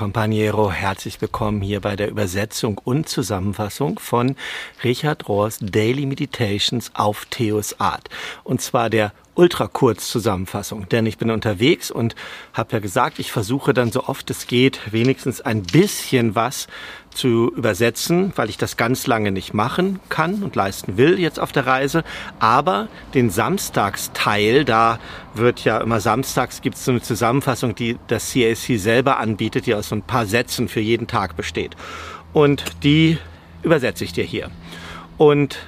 Companiero, herzlich willkommen hier bei der Übersetzung und Zusammenfassung von Richard Rohrs Daily Meditations auf Theos Art. Und zwar der Ultrakurzzusammenfassung, denn ich bin unterwegs und habe ja gesagt, ich versuche dann so oft es geht, wenigstens ein bisschen was zu übersetzen, weil ich das ganz lange nicht machen kann und leisten will jetzt auf der Reise. Aber den Samstagsteil, da wird ja immer samstags gibt es so eine Zusammenfassung, die das CAC selber anbietet, die aus so ein paar Sätzen für jeden Tag besteht. Und die übersetze ich dir hier. Und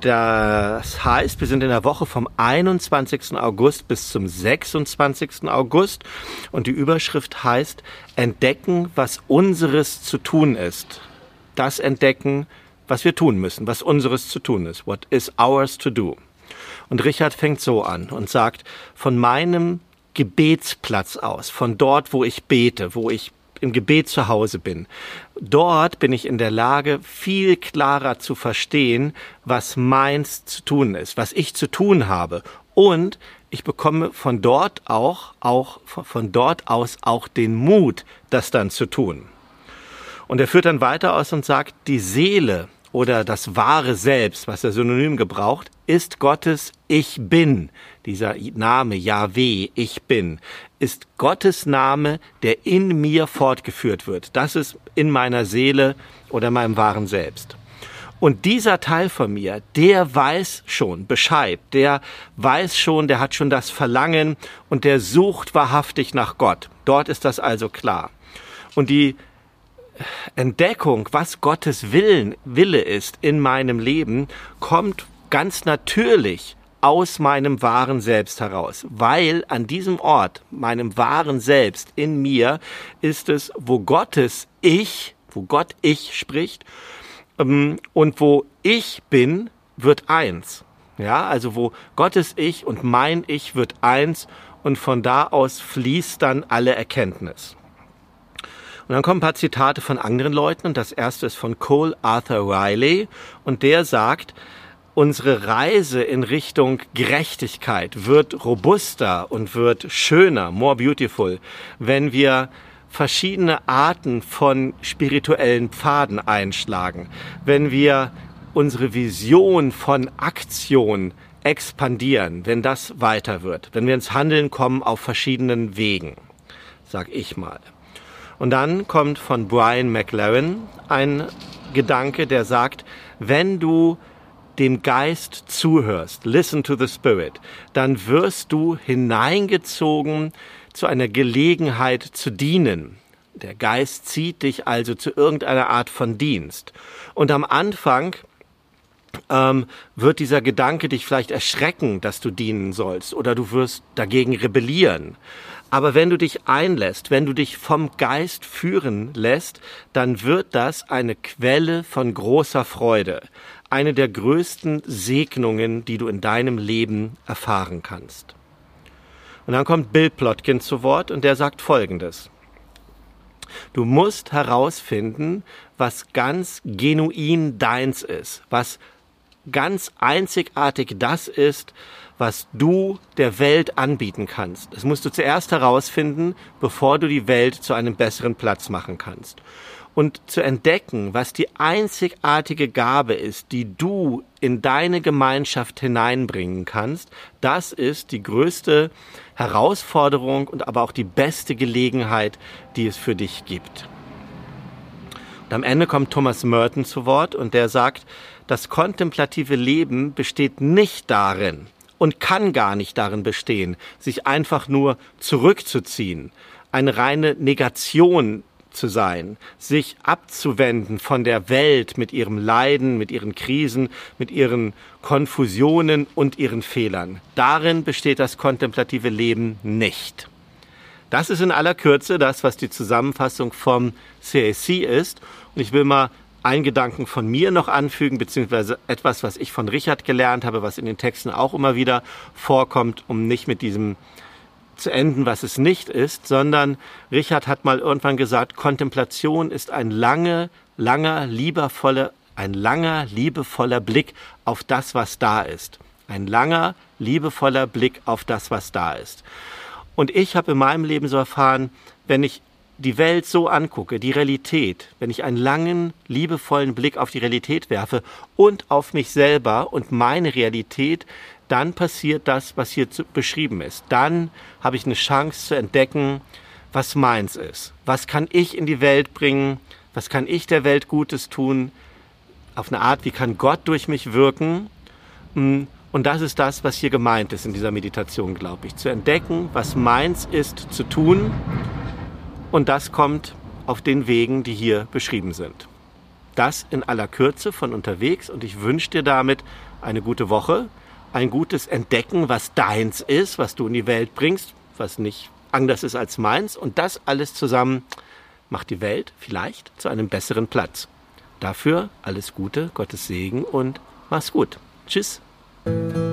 das heißt, wir sind in der Woche vom 21. August bis zum 26. August und die Überschrift heißt Entdecken, was unseres zu tun ist. Das entdecken, was wir tun müssen, was unseres zu tun ist. What is ours to do? Und Richard fängt so an und sagt, von meinem Gebetsplatz aus, von dort, wo ich bete, wo ich im Gebet zu Hause bin. Dort bin ich in der Lage, viel klarer zu verstehen, was meins zu tun ist, was ich zu tun habe. Und ich bekomme von dort auch, auch, von dort aus auch den Mut, das dann zu tun. Und er führt dann weiter aus und sagt, die Seele oder das wahre Selbst, was er synonym gebraucht, ist Gottes Ich bin. Dieser Name Yahweh, Ich bin, ist Gottes Name, der in mir fortgeführt wird. Das ist in meiner Seele oder meinem wahren Selbst. Und dieser Teil von mir, der weiß schon Bescheid, der weiß schon, der hat schon das Verlangen und der sucht wahrhaftig nach Gott. Dort ist das also klar. Und die Entdeckung, was Gottes Willen, Wille ist in meinem Leben, kommt ganz natürlich aus meinem wahren Selbst heraus, weil an diesem Ort, meinem wahren Selbst in mir, ist es, wo Gottes Ich, wo Gott Ich spricht ähm, und wo ich bin, wird eins. Ja, also wo Gottes Ich und mein Ich wird eins und von da aus fließt dann alle Erkenntnis. Und dann kommen ein paar Zitate von anderen Leuten und das erste ist von Cole Arthur Riley und der sagt, unsere Reise in Richtung Gerechtigkeit wird robuster und wird schöner, more beautiful, wenn wir verschiedene Arten von spirituellen Pfaden einschlagen, wenn wir unsere Vision von Aktion expandieren, wenn das weiter wird, wenn wir ins Handeln kommen auf verschiedenen Wegen, sag ich mal. Und dann kommt von Brian McLaren ein Gedanke, der sagt, wenn du dem Geist zuhörst, listen to the Spirit, dann wirst du hineingezogen zu einer Gelegenheit zu dienen. Der Geist zieht dich also zu irgendeiner Art von Dienst. Und am Anfang ähm, wird dieser Gedanke dich vielleicht erschrecken, dass du dienen sollst, oder du wirst dagegen rebellieren. Aber wenn du dich einlässt, wenn du dich vom Geist führen lässt, dann wird das eine Quelle von großer Freude, eine der größten Segnungen, die du in deinem Leben erfahren kannst. Und dann kommt Bill Plotkin zu Wort und der sagt Folgendes. Du musst herausfinden, was ganz genuin deins ist, was ganz einzigartig das ist, was du der Welt anbieten kannst. Das musst du zuerst herausfinden, bevor du die Welt zu einem besseren Platz machen kannst. Und zu entdecken, was die einzigartige Gabe ist, die du in deine Gemeinschaft hineinbringen kannst, das ist die größte Herausforderung und aber auch die beste Gelegenheit, die es für dich gibt. Und am Ende kommt Thomas Merton zu Wort und der sagt, das kontemplative Leben besteht nicht darin, und kann gar nicht darin bestehen, sich einfach nur zurückzuziehen, eine reine Negation zu sein, sich abzuwenden von der Welt mit ihrem Leiden, mit ihren Krisen, mit ihren Konfusionen und ihren Fehlern. Darin besteht das kontemplative Leben nicht. Das ist in aller Kürze das, was die Zusammenfassung vom CAC ist. Und ich will mal einen Gedanken von mir noch anfügen, beziehungsweise etwas, was ich von Richard gelernt habe, was in den Texten auch immer wieder vorkommt, um nicht mit diesem zu enden, was es nicht ist, sondern Richard hat mal irgendwann gesagt, Kontemplation ist ein lange, langer, liebevoller, ein langer, liebevoller Blick auf das, was da ist. Ein langer, liebevoller Blick auf das, was da ist. Und ich habe in meinem Leben so erfahren, wenn ich die Welt so angucke, die Realität, wenn ich einen langen, liebevollen Blick auf die Realität werfe und auf mich selber und meine Realität, dann passiert das, was hier beschrieben ist. Dann habe ich eine Chance zu entdecken, was meins ist. Was kann ich in die Welt bringen? Was kann ich der Welt Gutes tun? Auf eine Art, wie kann Gott durch mich wirken? Und das ist das, was hier gemeint ist in dieser Meditation, glaube ich. Zu entdecken, was meins ist zu tun. Und das kommt auf den Wegen, die hier beschrieben sind. Das in aller Kürze von unterwegs und ich wünsche dir damit eine gute Woche, ein gutes Entdecken, was deins ist, was du in die Welt bringst, was nicht anders ist als meins. Und das alles zusammen macht die Welt vielleicht zu einem besseren Platz. Dafür alles Gute, Gottes Segen und mach's gut. Tschüss. Thank you.